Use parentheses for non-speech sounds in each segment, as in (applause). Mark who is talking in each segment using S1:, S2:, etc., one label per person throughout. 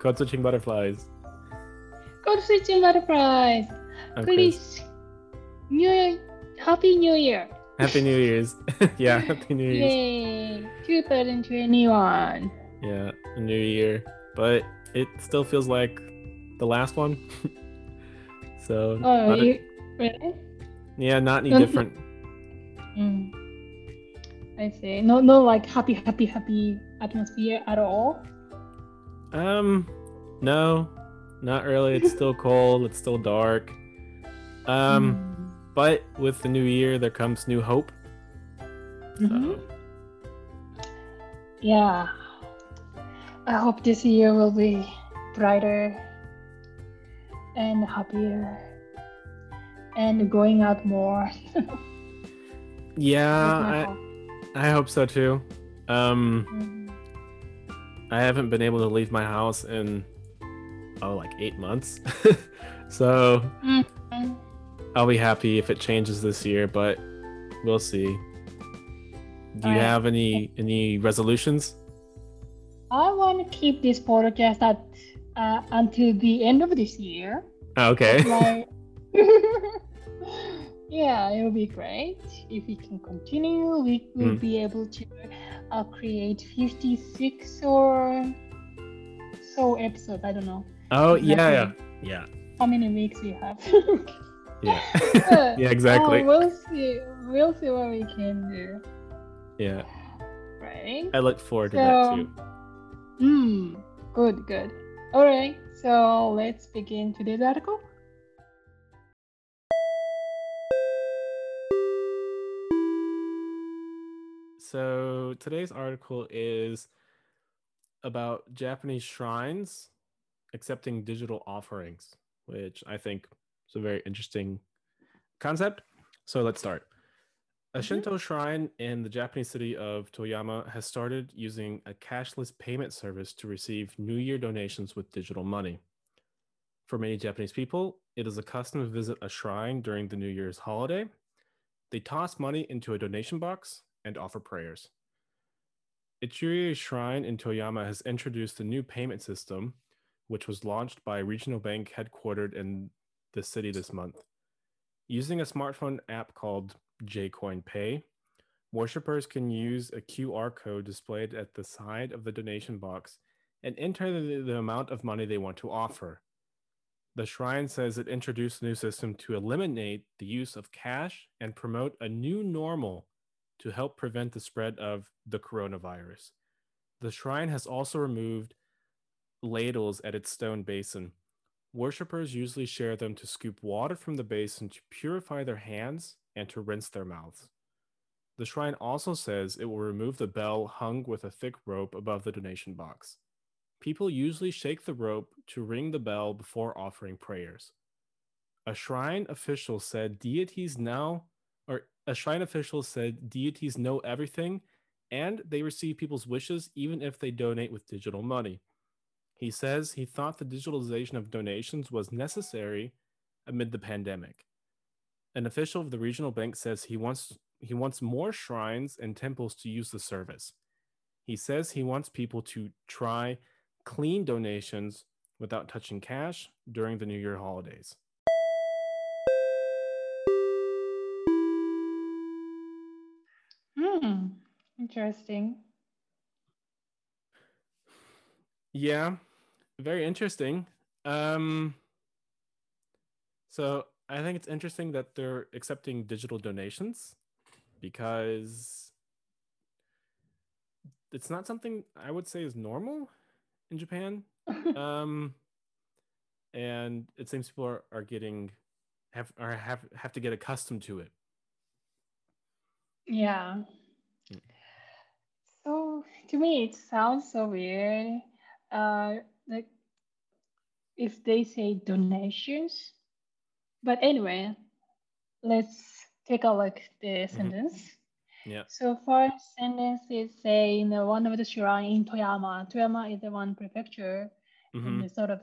S1: Code switching butterflies.
S2: Code switching butterflies.
S1: Okay.
S2: Please. New Year. Happy New Year.
S1: Happy New Year's. (laughs) yeah, Happy New Year's.
S2: Yay. 2021.
S1: Yeah, a new year. But it still feels like the last one. (laughs) so
S2: Oh,
S1: a-
S2: you, really?
S1: yeah, not any different.
S2: Mm. I see. No, no, like happy, happy, happy atmosphere at all.
S1: Um, no, not really. It's still (laughs) cold. It's still dark. Um,
S2: Mm.
S1: but with the new year, there comes new hope. So,
S2: Mhm. Yeah. I hope this year will be brighter and happier and going out more. (laughs)
S1: yeah, I,
S2: hope.
S1: I hope so too. Um,
S2: Mhm.
S1: I haven't been able to leave my house in oh like eight months. (laughs) so
S2: Mhm.
S1: I'll be happy if it changes this year, but we'll see. Do you
S2: Alright.
S1: have any any resolutions?
S2: I want to keep this podcast at uh, until the end of this year.
S1: Oh, Okay.
S2: Like, (laughs) (laughs) yeah, it will be great if we can continue. We will
S1: Mm.
S2: be able to uh, create 56 or so episodes. I don't know
S1: Oh yeah, yeah, yeah,
S2: how many weeks we have. (laughs)
S1: yeah,
S2: But, (laughs)
S1: yeah. Exactly.
S2: uh, we'll see. We'll see what we can do.
S1: Yeah,
S2: Right?
S1: I look forward to that too.
S2: Hmm. Good. Good. All right. So let's begin today's article.
S1: So today's article is about Japanese shrines accepting digital offerings, which I think is a very interesting concept. So let's start. A
S2: Mhm.
S1: Shinto shrine in the Japanese city of Toyama has started using a cashless payment service to receive New Year donations with digital money. For many Japanese people, it is a custom to visit a shrine during the New Year's holiday. They toss money into a donation box and offer prayers. Ichiri Shrine in Toyama has introduced a new payment system, which was launched by a regional bank headquartered in the city this month. Using a smartphone app called Jcoin Pay, worshippers can use a QR code displayed at the side of the donation box and enter the, the amount of money they want to offer. The shrine says it introduced the new system to eliminate the use of cash and promote a new normal to help prevent the spread of the coronavirus. The shrine has also removed ladles at its stone basin. Worshippers usually share them to scoop water from the basin to purify their hands and to rinse their mouths. The shrine also says it will remove the bell hung with a thick rope above the donation box. People usually shake the rope to ring the bell before offering prayers. A shrine official said deities now, or a shrine official said deities know everything and they receive people's wishes even if they donate with digital money. He says he thought the digitalization of donations was necessary amid the pandemic. An official of the regional bank says he wants he wants more shrines and temples to use the service. He says he wants people to try clean donations without touching cash during the New Year holidays.
S2: Hmm. Interesting.
S1: Yeah, very interesting. Um, so I think it's interesting that they're accepting digital donations because it's not something I would say is normal in Japan. (laughs) Um, and it seems people are, are getting have or have have to get accustomed to it.
S2: Yeah. To me, it sounds so weird. Uh, like if they say donations, but anyway, let's take a look at the sentence.
S1: Yeah.
S2: So first sentence is saying uh, one of the shrine in Toyama. Toyama is the one prefecture in
S1: hmm
S2: the sort of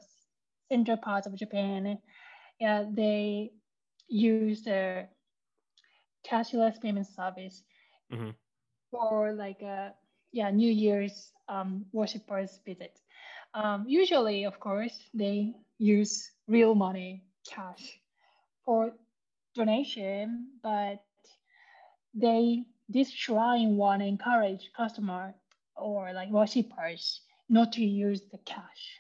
S2: central part of Japan. Yeah, they use the cashless payment service
S1: Mhm.
S2: for like a yeah New Year's um worshippers visit. um, usually, of course, they use real money, cash, for donation, but they this shrine want to encourage customer or like worshippers not to use the cash.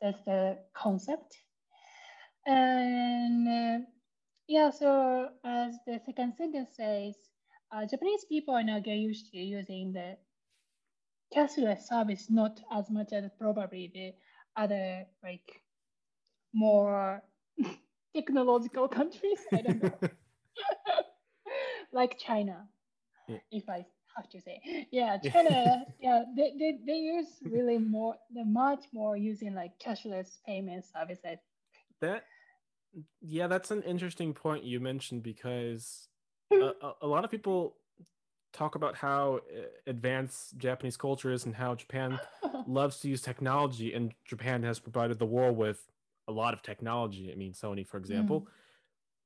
S2: That's the concept. And uh, yeah, so as the second sentence says, uh, Japanese people are now get used to using the cashless service not as much as probably the other like more (laughs) technological countries. I don't know. (laughs) (laughs) like China,
S1: Yeah.
S2: if I have to say. Yeah, China, yeah, they, they, they use really more, they're much more using like cashless payment services.
S1: That, yeah, that's an interesting point you mentioned because a, a, a lot of people talk about how uh, advanced Japanese culture is and how Japan (laughs) loves to use technology, and Japan has provided the world with a lot of technology. I mean, Sony, for example.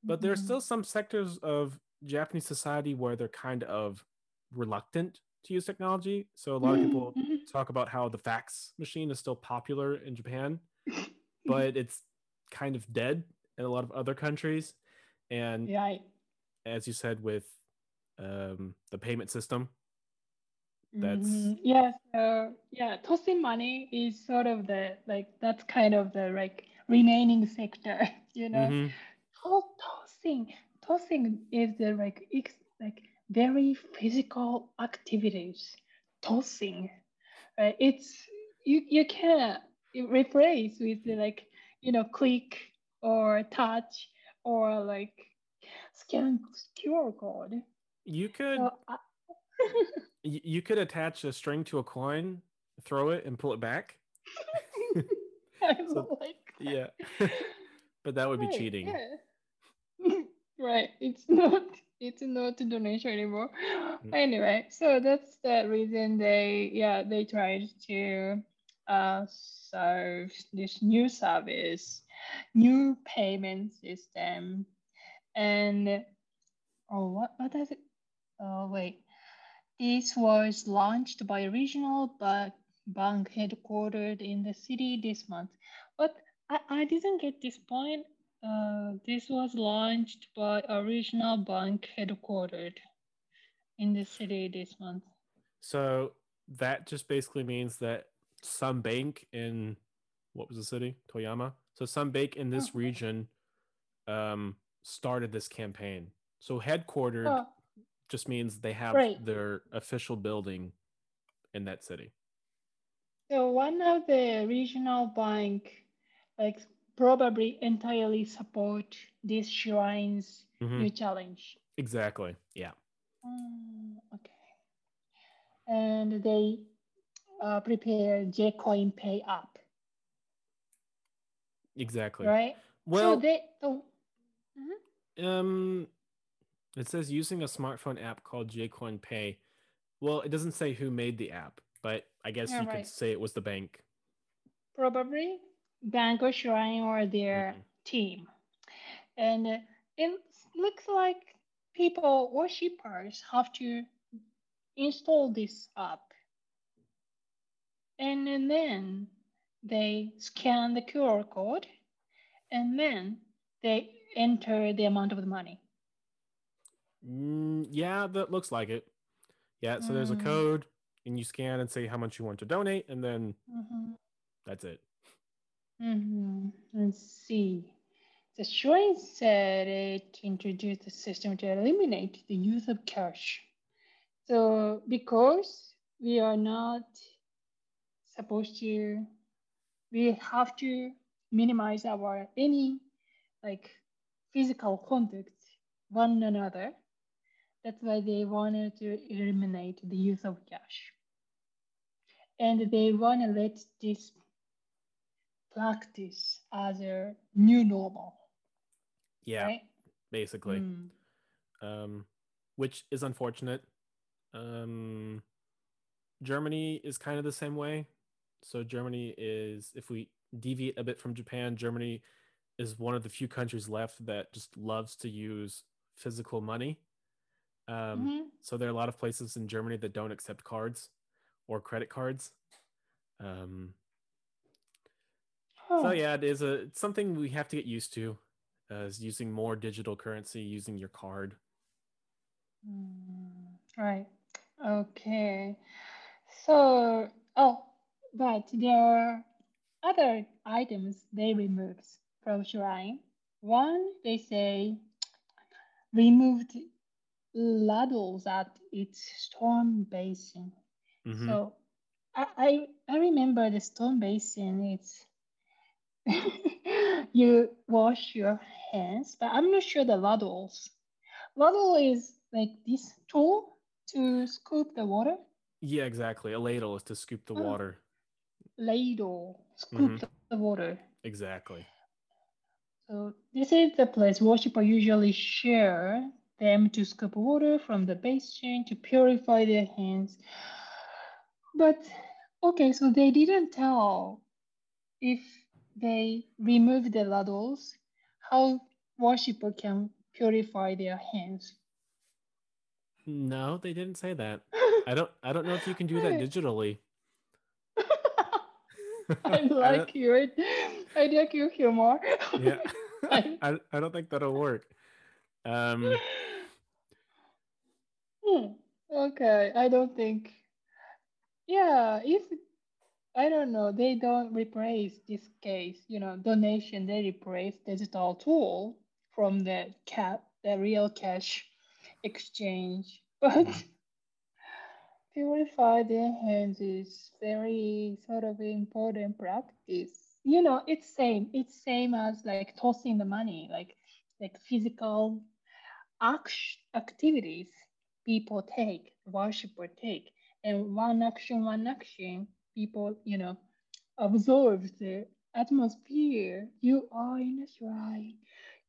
S1: But there are
S2: Mhm.
S1: still some sectors of Japanese society where they're kind of reluctant to use technology. So a lot of people
S2: Mhm.
S1: talk about how the fax machine is still popular in Japan, (laughs) but it's kind of dead in a lot of other countries. And
S2: yeah,
S1: as you said, with um, the payment system, That's-
S2: Mhm. yeah. So yeah, tossing money is sort of the like that's kind of the like remaining sector, (laughs) you know.
S1: Mhm.
S2: To- tossing, tossing is the like ex- like very physical activities. Tossing, right? It's you you can't replace with the like you know click or touch or like scan QR code.
S1: You could
S2: I, (laughs)
S1: you could attach a string to a coin, throw it, and pull it back. (laughs) So-
S2: like.
S1: Yeah, (laughs) but that would be
S2: Right,
S1: cheating.
S2: yeah. right. It's not it's not a donation anymore.
S1: Mm.
S2: Anyway, so that's the reason they yeah, they tried to uh serve this new service, new payment system. And oh what what does it oh wait. This was launched by a regional ba- bank headquartered in the city this month. But I, I didn't get this point. Uh, this was launched by a regional bank headquartered in the city this month.
S1: So that just basically means that some bank in what was the city? Toyama. So some bank in this
S2: Mhm.
S1: region um, started this campaign. So headquartered
S2: Oh,
S1: just means they have
S2: Right.
S1: their official building in that city.
S2: so one of the regional bank, like probably entirely support this shrine's
S1: Mhm.
S2: new challenge.
S1: Exactly. Yeah.
S2: Mm, okay. And they uh, prepare J-Coin Pay app,
S1: Exactly.
S2: right?
S1: Well,
S2: so they oh,
S1: um, it says using a smartphone app called Jcoin Pay. Well, it doesn't say who made the app, but I guess
S2: Yeah,
S1: you
S2: right.
S1: could say it was the bank.
S2: probably Bank or Shrine or their
S1: Mhm.
S2: team. And it looks like people, worshippers, have to install this app. And, then they scan the QR code and then they enter the amount of the money.
S1: Mm, yeah, that looks like it. Yeah, so there's a
S2: Mm.
S1: code, and you scan and say how much you want to donate, and then
S2: Mm-hmm.
S1: that's it.
S2: Mm-hmm. Let's see. The shrine said it introduced a system to eliminate the use of cash. So because we are not supposed to, we have to minimize our any like physical contact one another. That's why they wanted to eliminate the use of cash. And they want to let this practice as a new normal,
S1: Yeah,
S2: right?
S1: basically.
S2: Mm.
S1: Um, which is unfortunate. Um, Germany is kind of the same way. So Germany is, if we deviate a bit from Japan, Germany is one of the few countries left that just loves to use physical money. Um,
S2: Mhm.
S1: So there are a lot of places in Germany that don't accept cards or credit cards. Um, So yeah, it is a it's something we have to get used to, uh, is using more digital currency, using your card.
S2: Mm, right. Okay. So, oh, but there are other items they removed from shrine. One, they say removed ladles at its storm basin.
S1: hmm
S2: So I, I I remember the stone basin. It's (laughs) you wash your hands, but I'm not sure the ladles. Ladle is like this tool to scoop the water.
S1: Yeah, exactly. A ladle is to scoop the
S2: Oh,
S1: water.
S2: ladle scoop
S1: hmm
S2: the the water.
S1: Exactly.
S2: So this is the place worshippers usually share them to scoop water from the basin to purify their hands. But okay, so they didn't tell if they remove the ladles, how worshipper can purify their hands.
S1: No, they didn't say that. I don't. I don't know if you can do that (laughs) digitally. (laughs) (laughs)
S2: I like your I like your humor.
S1: Yeah,
S2: I-
S1: I, I don't think that'll work. Um,
S2: Hmm, Okay, I don't think. Yeah, if I don't know, they don't replace this case, you know, donation, they replace digital tool from the cat, the real cash exchange. (laughs) But purify their hands is very sort of important practice. You know, it's same. It's same as like tossing the money, like like physical act- activities people take, worshipper take, and one action, one action, people, you know, absorb the atmosphere. You are in a shrine.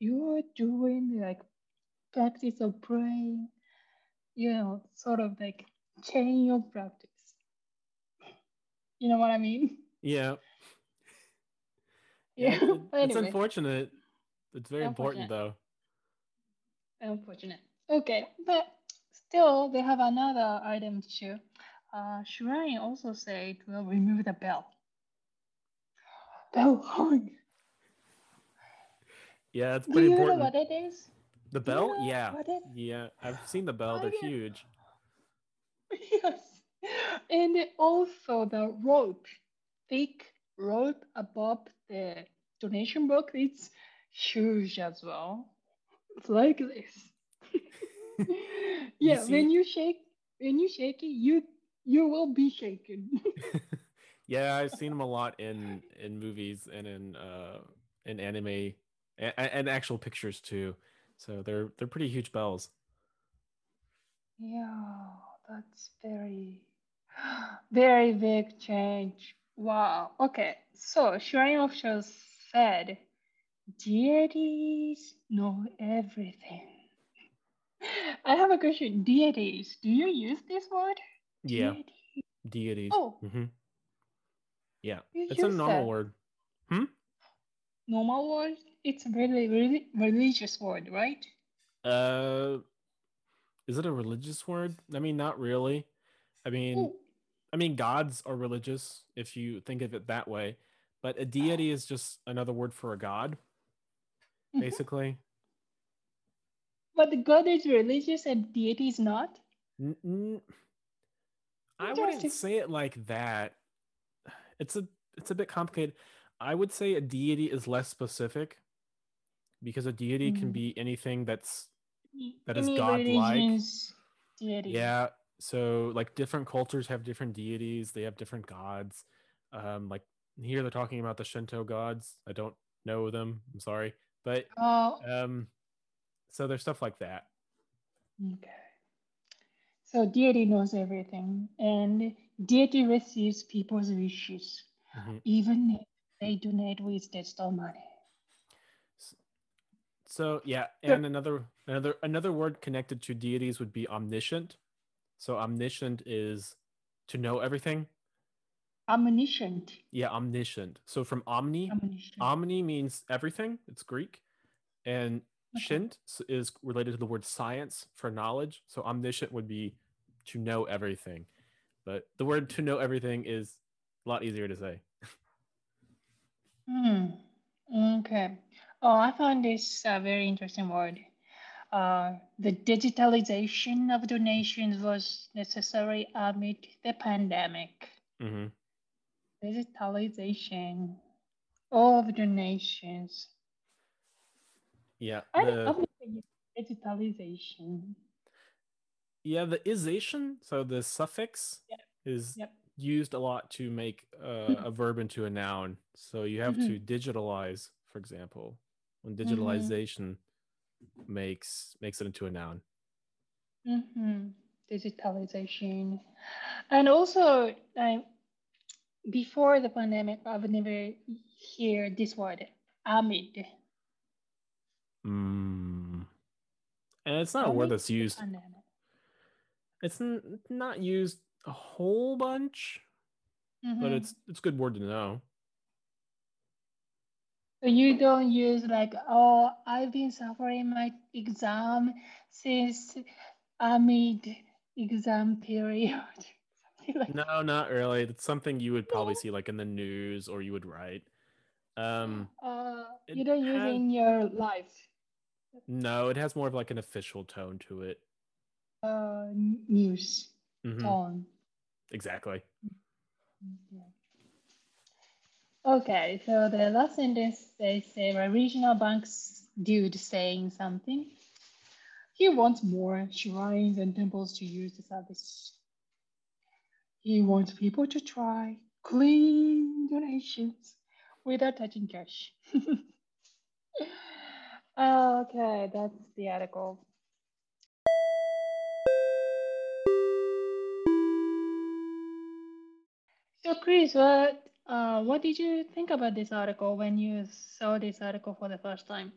S2: You are doing like practice of praying. You know, sort of like chain of practice. You know what I mean?
S1: yeah, yeah. (laughs)
S2: Yeah.
S1: It's, it- it's
S2: anyway.
S1: unfortunate. It's very important though.
S2: Unfortunate. Okay, but still, they have another item too. Uh, Shrine also said will remove the bell. Bell hung.
S1: Yeah, it's pretty
S2: Do
S1: pretty
S2: you know what it is?
S1: The
S2: Do you
S1: bell?
S2: know
S1: Yeah,
S2: what it-
S1: yeah. I've seen the bell. They're huge. (laughs)
S2: yes. And also the rope, thick rope above the donation box. It's huge as well. It's like this. (laughs) yeah,
S1: see-
S2: when you shake, when you shake it, you you will be shaken. (laughs)
S1: yeah, I've seen them a lot in in movies and in uh in anime and, and actual pictures too. So they're they're pretty huge bells.
S2: yeah, that's very (gasps) very big change. Wow. Okay, so Shrine of Shows said deities know everything. I have a question. Deities, do you use this word?
S1: Yeah,
S2: Deity.
S1: deities.
S2: Oh.
S1: hmm Yeah,
S2: You
S1: it's a normal
S2: that.
S1: word.
S2: Normal word? It's a really, really religious word, right?
S1: Uh, is it a religious word? I mean, not really. I mean,
S2: Ooh,
S1: I mean, gods are religious if you think of it that way, but a deity is just another word for a god,
S2: mhm.
S1: basically.
S2: But the God is religious and deity is not?
S1: I wouldn't say it like that. It's a it's a bit complicated. I would say a deity is less specific because a deity can
S2: Mm.
S1: be anything that's That is
S2: any
S1: godlike.
S2: deity.
S1: yeah. So like different cultures have different deities. They have different gods. Um, like here they're talking about the Shinto gods. I don't know them. I'm sorry, but
S2: Oh,
S1: um, so there's stuff like that.
S2: okay. So deity knows everything, and deity receives people's wishes,
S1: Mhm.
S2: even if they donate with digital money.
S1: So yeah, and another another another word connected to deities would be omniscient. So omniscient is to know everything.
S2: Omniscient.
S1: Yeah, omniscient. So from omni,
S2: Omniscient.
S1: omni means everything. It's Greek, and
S2: Okay.
S1: shint is related to the word science for knowledge. So omniscient would be to know everything, but the word to know everything is a lot easier to say.
S2: Hmm. Okay. Oh, I found this a very interesting word. Uh, the digitalization of donations was necessary amid the pandemic.
S1: hmm
S2: Digitalization of donations.
S1: Yeah.
S2: I
S1: The,
S2: digitalization.
S1: yeah, the isation, so the suffix
S2: Yep.
S1: is
S2: Yep.
S1: used a lot to make uh, a verb into a noun. So you have to digitalize, for example, when digitalization makes makes it into a noun.
S2: Mm-hmm. Digitalization. And also, like, before the pandemic, I've never heard this word, amid.
S1: Mm. And it's not a word that's used.
S2: pandemic.
S1: It's n- not used a whole bunch, but
S2: Mhm.
S1: it's it's a good word to know.
S2: You don't use like, oh, I've been suffering my exam since amid exam period. (laughs) Like
S1: No, not really. It's something you would probably see like in the news or you would write. Um,
S2: uh, you don't use
S1: has-
S2: in your life.
S1: no, it has more of like an official tone to it.
S2: Uh, news
S1: Mhm,
S2: tone.
S1: Exactly.
S2: Yeah. Okay, so the last sentence they say a regional bank's dude saying something. He wants more shrines and temples to use the service. He wants people to try clean donations without touching cash. (laughs) okay, that's the article. So, Chris, what uh, what did you think about this article when you saw this article for the first time?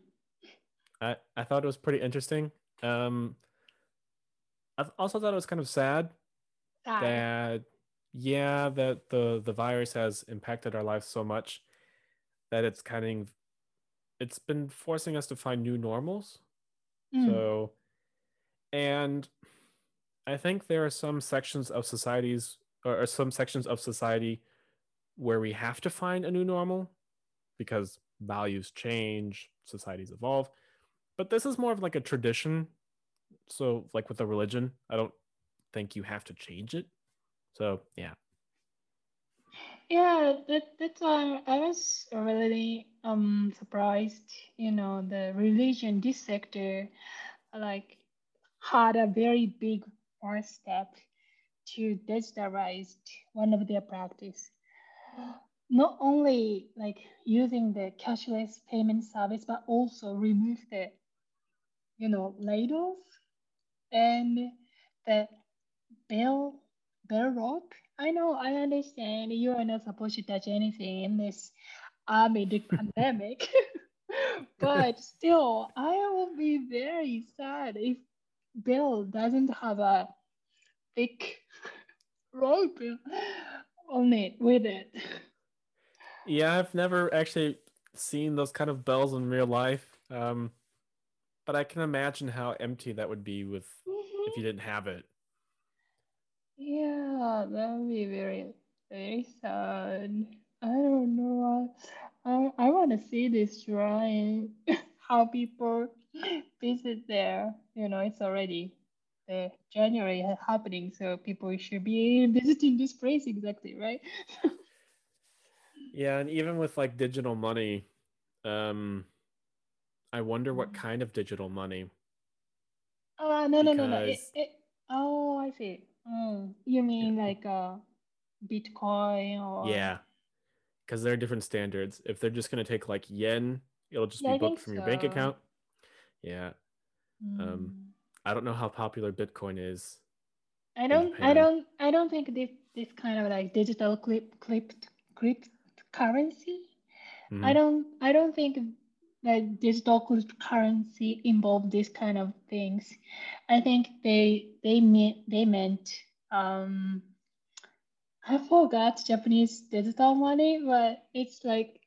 S1: I I thought it was pretty interesting. Um, I also thought it was kind of sad
S2: Sad.
S1: that yeah that the the virus has impacted our lives so much that it's kind of it's been forcing us to find new normals.
S2: Mm.
S1: so and i think there are some sections of societies or, or some sections of society where we have to find a new normal because values change societies evolve. But this is more of like a tradition. So like with a religion i don't think you have to change it. So yeah
S2: Yeah, that that's why I was really um surprised. You know, the religion, this sector, like had a very big first step to digitalize one of their practice. Not only like using the cashless payment service, but also remove the, you know, ladles and the bell bell rope. I know, I understand you are not supposed to touch anything in this amid (laughs) pandemic, (laughs) but (laughs) still, I will be very sad if Bill doesn't have a thick rope on it with it.
S1: Yeah, I've never actually seen those kind of bells in real life. Um, but I can imagine how empty that would be with if you didn't have it.
S2: Yeah, that would be very, very sad. I don't know. I, I want to see this shrine, (laughs) how people visit there. You know, it's already the January happening, so people should be visiting this place exactly, right?
S1: Yeah, and even with like digital money, um, I wonder what
S2: Mm.
S1: kind of digital money.
S2: Uh, no, no, no, no.
S1: Because-
S2: it, oh, I see. Mm, you mean like uh, Bitcoin or?
S1: Yeah, because there are different standards. If they're just gonna take like yen, it'll just
S2: Yeah,
S1: be booked from your bank account. Yeah, Um,
S2: Mm.
S1: I don't know how popular Bitcoin is.
S2: I don't, I don't, I don't think this this kind of like digital clip clip cryptocurrency. I
S1: Mhm.
S2: don't, I don't think that digital currency involved this kind of things. I think they they meant they meant um I forgot Japanese digital money, but it's like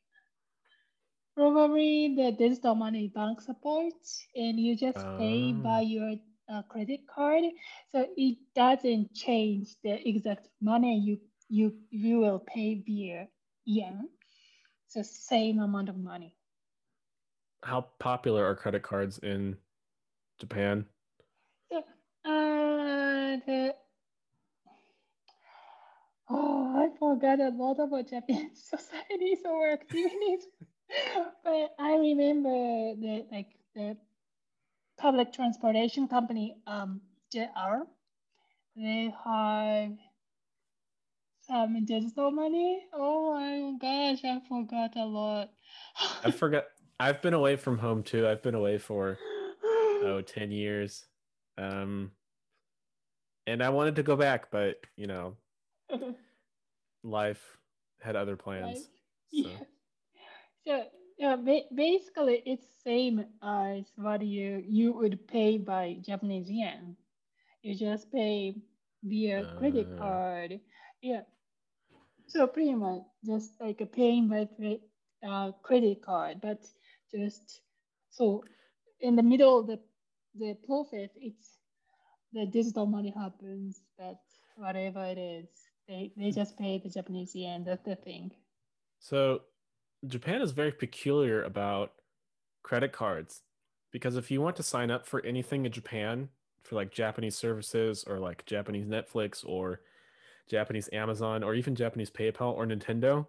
S2: probably the digital money bank supports, and you just pay by
S1: Oh.
S2: your uh, credit card. So it doesn't change the exact money you you you will pay via yen. So same amount of money.
S1: How popular are credit cards in Japan?
S2: Uh, the oh, I forgot a lot about Japanese (laughs) societies or activities, but I remember the like the public transportation company, um, JR. They have some digital money. Oh my gosh, I forgot a lot.
S1: I forgot. I've been away from home too. I've been away for (gasps) oh 10 years. Um and I wanted to go back, but you know, life had other plans. So.
S2: Yeah. So yeah, ba- basically it's same as what you you would pay by Japanese yen. You just pay via credit
S1: Uh.
S2: card. Yeah. So pretty much just like a paying by uh, credit card, but just so in the middle of the the process, it's the digital money happens, but whatever it is, they they just pay the Japanese yen. That's the thing.
S1: So Japan is very peculiar about credit cards because if you want to sign up for anything in Japan for like Japanese services or like Japanese Netflix or Japanese Amazon or even Japanese PayPal or Nintendo,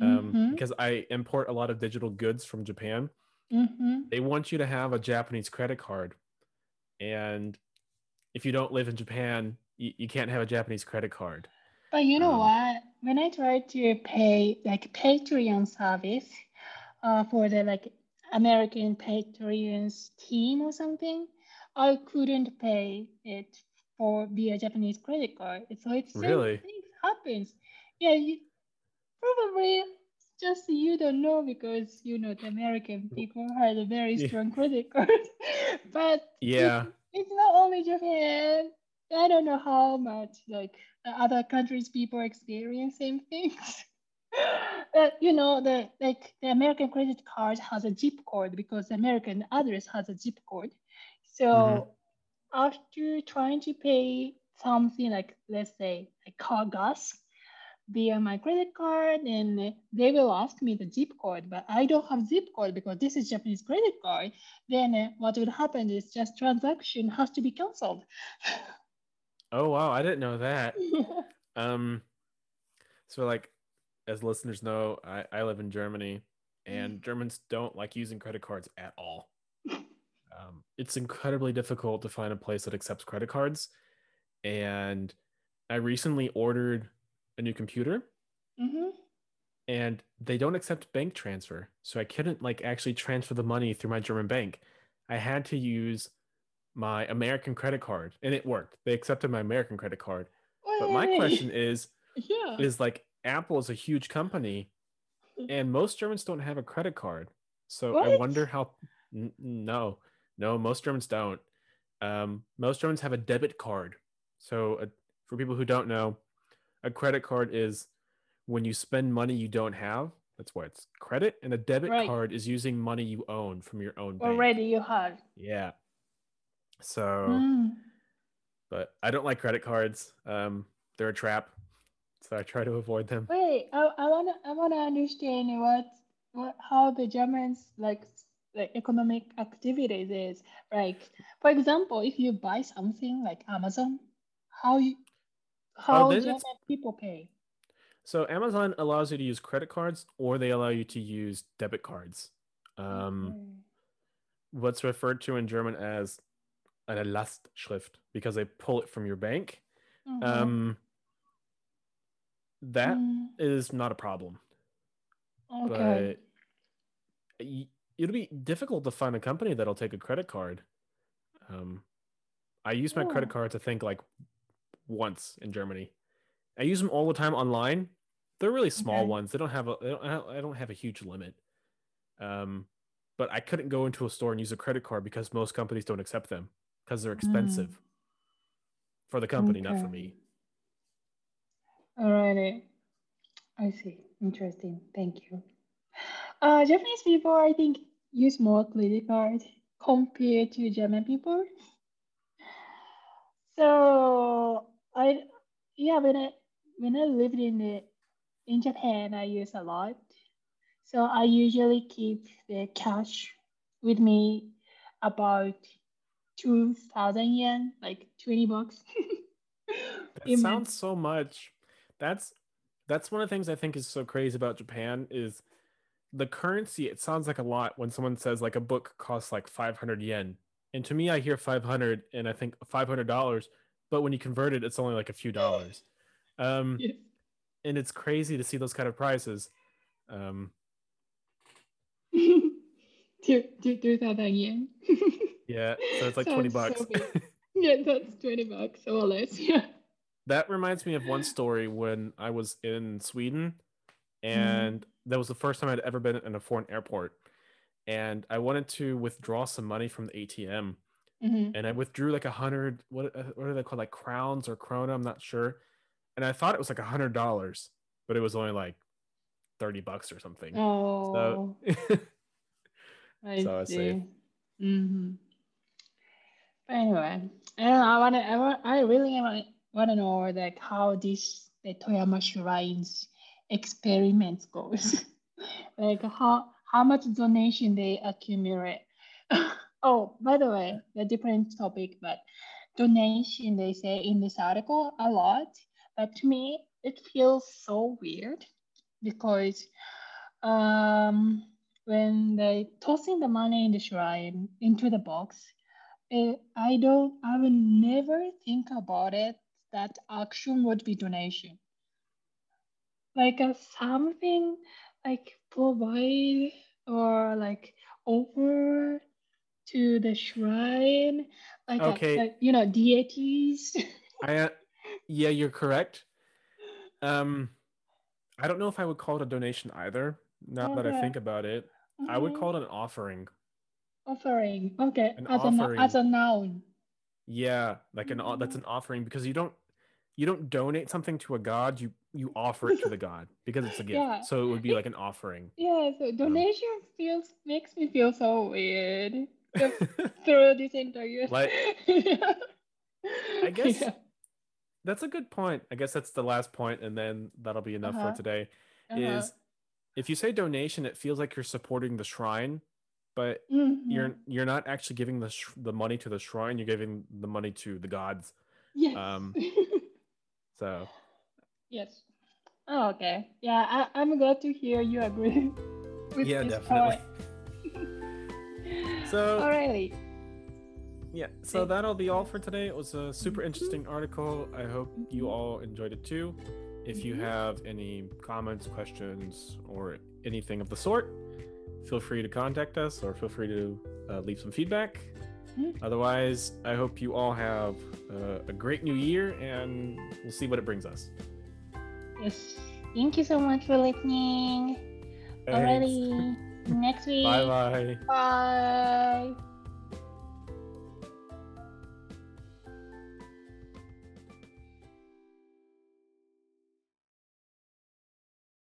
S1: um,
S2: Mhm.
S1: because I import a lot of digital goods from Japan,
S2: Mm-hmm.
S1: they want you to have a Japanese credit card. And if you don't live in Japan, you, you can't have a Japanese credit card.
S2: But you know
S1: Um,
S2: what? When I tried to pay like Patreon service uh, for the like American Patreon's team or something, I couldn't pay it for via Japanese credit card. So it's
S1: Really?
S2: thing happens. Yeah, you, probably just you don't know because you know the American people have a very
S1: Yeah.
S2: strong credit card. (laughs) but
S1: Yeah.
S2: it's, it's not only Japan. I don't know how much like other countries people experience same things. (laughs) but you know the like the American credit card has a zip code because the American address has a zip code. So
S1: Mhm.
S2: after trying to pay something like let's say like car gas via my credit card and they will ask me the zip code but i don't have zip code because this is japanese credit card. Then uh, what would happen is just transaction has to be canceled.
S1: Oh wow, I didn't know that. (laughs) Um, so like, as listeners know, I, I live in Germany, and Germans don't like using credit cards at all. Um, it's incredibly difficult to find a place that accepts credit cards, and I recently ordered a new computer,
S2: hmm
S1: and they don't accept bank transfer, so I couldn't like actually transfer the money through my German bank. I had to use my American credit card, and it worked. They accepted my American credit card. But my question is, (laughs)
S2: yeah
S1: is like Apple is a huge company, and most Germans don't have a credit card. So I wonder how. N- no, no, most Germans don't. Um, most Germans have a debit card. So uh for people who don't know, a credit card is when you spend money you don't have. That's why it's credit, and a debit
S2: Right.
S1: card is using money you own from your own bank.
S2: already you have
S1: Yeah. So,
S2: Mm.
S1: but I don't like credit cards. Um, they're a trap. So I try to avoid them.
S2: wait i, I wanna i wanna understand what what how the germans like like economic activities is like for example if you buy something like amazon how you how german people pay
S1: So Amazon allows you to use credit cards or they allow you to use debit cards. Um,
S2: Okay.
S1: what's referred to in German as eine Lastschrift because they pull it from your bank.
S2: Mhm.
S1: Um, that is
S2: Mm,
S1: not a problem,
S2: okay.
S1: but y- it'll be difficult to find a company that'll take a credit card. Um, I use my credit card to think, like once in Germany. I use them all the time online. They're really small
S2: Okay.
S1: ones. They don't have a. They don't, I don't- have a huge limit. Um, but I couldn't go into a store and use a credit card because most companies don't accept them because they're expensive for the company, not for
S2: Mm. Okay.
S1: me.
S2: Alrighty. I see. Interesting. Thank you. Uh, Japanese people, I think, use more credit card compared to German people. So I, yeah, when I when I lived in the in Japan, I use a lot. So I usually keep the cash with me about two thousand yen, like twenty bucks. (laughs)
S1: That sounds so much. That's that's one of the things I think is so crazy about Japan is the currency. It sounds like a lot when someone says like a book costs like 500 yen. And to me, I hear 500 and I think $500, but when you convert it, it's only like a few dollars. (laughs) Um,
S2: Yes.
S1: and it's crazy to see those kind of prices. Um,
S2: two, two, two thousand yen.
S1: yeah, so it's like 20
S2: Sounds
S1: bucks.
S2: so (laughs) yeah, that's twenty bucks or less. Yeah.
S1: that reminds me of one story when I was in Sweden, and that was the first time I'd ever been in a foreign airport. And I wanted to withdraw some money from the ATM,
S2: Mhm.
S1: and I withdrew like a hundred. What uh, what are they called? Like crowns or krona? I'm not sure. And I thought it was like a hundred dollars, but it was only like thirty bucks or something.
S2: Oh,
S1: So (laughs)
S2: I
S1: so I
S2: see.
S1: see.
S2: hmm But anyway, I don't know. I want to. I want. I really want want to know like how this the Toyama shrines experiments goes. (laughs) like how how much donation they accumulate. (laughs) oh, by the way, a different topic, but donation they say in this article a lot. But to me, it feels so weird because um when they tossing the money in the shrine into the box, eh, I don't, I would never think about it that action would be donation. Like a something like provide or like offer to the shrine, like a-
S1: Okay.
S2: like, you know deities. (laughs)
S1: I uh, yeah, you're correct. Um, I don't know if I would call it a donation either. Now that I think about it, I would
S2: Mhm.
S1: call it an offering.
S2: offering. Okay,
S1: An
S2: as a as a noun.
S1: Yeah, like an o- that's an offering because you don't you don't donate something to a god. You you offer it to the god because it's a gift. (laughs)
S2: Yeah.
S1: So it would be like an offering.
S2: Yeah, so donation feels makes me feel so weird (laughs) through this interview.
S1: Like-
S2: yeah. (laughs)
S1: I guess
S2: Yeah.
S1: That's a good point. I guess that's the last point, and then that'll be enough
S2: Uh-huh.
S1: for today.
S2: Uh-huh.
S1: Is if you say donation, it feels like you're supporting the shrine, but
S2: Mhm.
S1: you're you're not actually giving the sh- the money to the shrine. You're giving the money to the gods.
S2: yes.
S1: um, (laughs) So
S2: yes. Oh, okay. Yeah, I, I'm glad to hear you agree with
S1: yeah, definitely.
S2: point.
S1: So
S2: Alrighty.
S1: yeah, so that'll be all for today. It was a super interesting article. I hope you all enjoyed it too. If you
S2: Mhm.
S1: have any comments, questions, or anything of the sort, feel free to contact us or feel free to uh, leave some feedback.
S2: Mhm.
S1: Otherwise, I hope you all have uh, a great new year and we'll see what it brings us.
S2: Yes. Thank you so much for listening.
S1: Thanks.
S2: Alrighty. Next week.
S1: Bye bye.
S2: Bye.